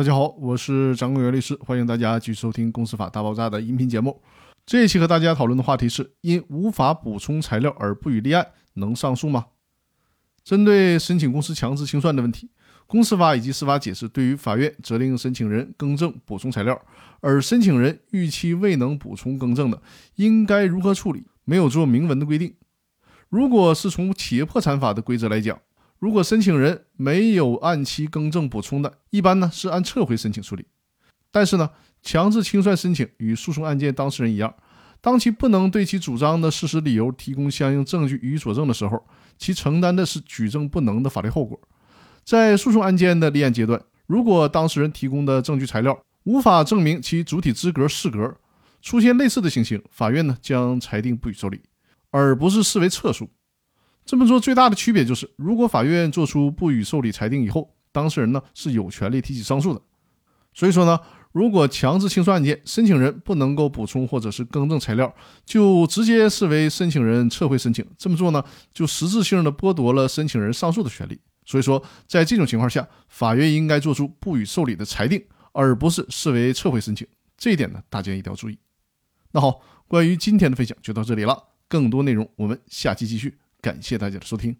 大家好，我是张根源律师，欢迎大家继续收听《公司法大爆炸》的音频节目。这一期和大家讨论的话题是：因无法补充材料而不予立案，能上诉吗？针对申请公司强制清算的问题，公司法以及司法解释对于法院责令申请人更正补充材料，而申请人逾期未能补充更正的，应该如何处理，没有做明文的规定。如果是从企业破产法的规则来讲，如果申请人没有按期更正补充的，一般呢是按撤回申请处理。但是呢，强制清算申请与诉讼案件当事人一样，当其不能对其主张的事实理由提供相应证据予以佐证的时候，其承担的是举证不能的法律后果。在诉讼案件的立案阶段，如果当事人提供的证据材料无法证明其主体资格适格，出现类似的情形，法院呢将裁定不予受理，而不是视为撤诉。这么做最大的区别就是，如果法院作出不予受理裁定以后，当事人呢是有权利提起上诉的。所以说呢，如果强制清算案件申请人不能够补充或者是更正材料，就直接视为申请人撤回申请。这么做呢，就实质性的剥夺了申请人上诉的权利。所以说，在这种情况下，法院应该做出不予受理的裁定，而不是视为撤回申请。这一点呢，大家一定要注意。那好，关于今天的分享就到这里了，更多内容我们下期继续。感谢大家的收听。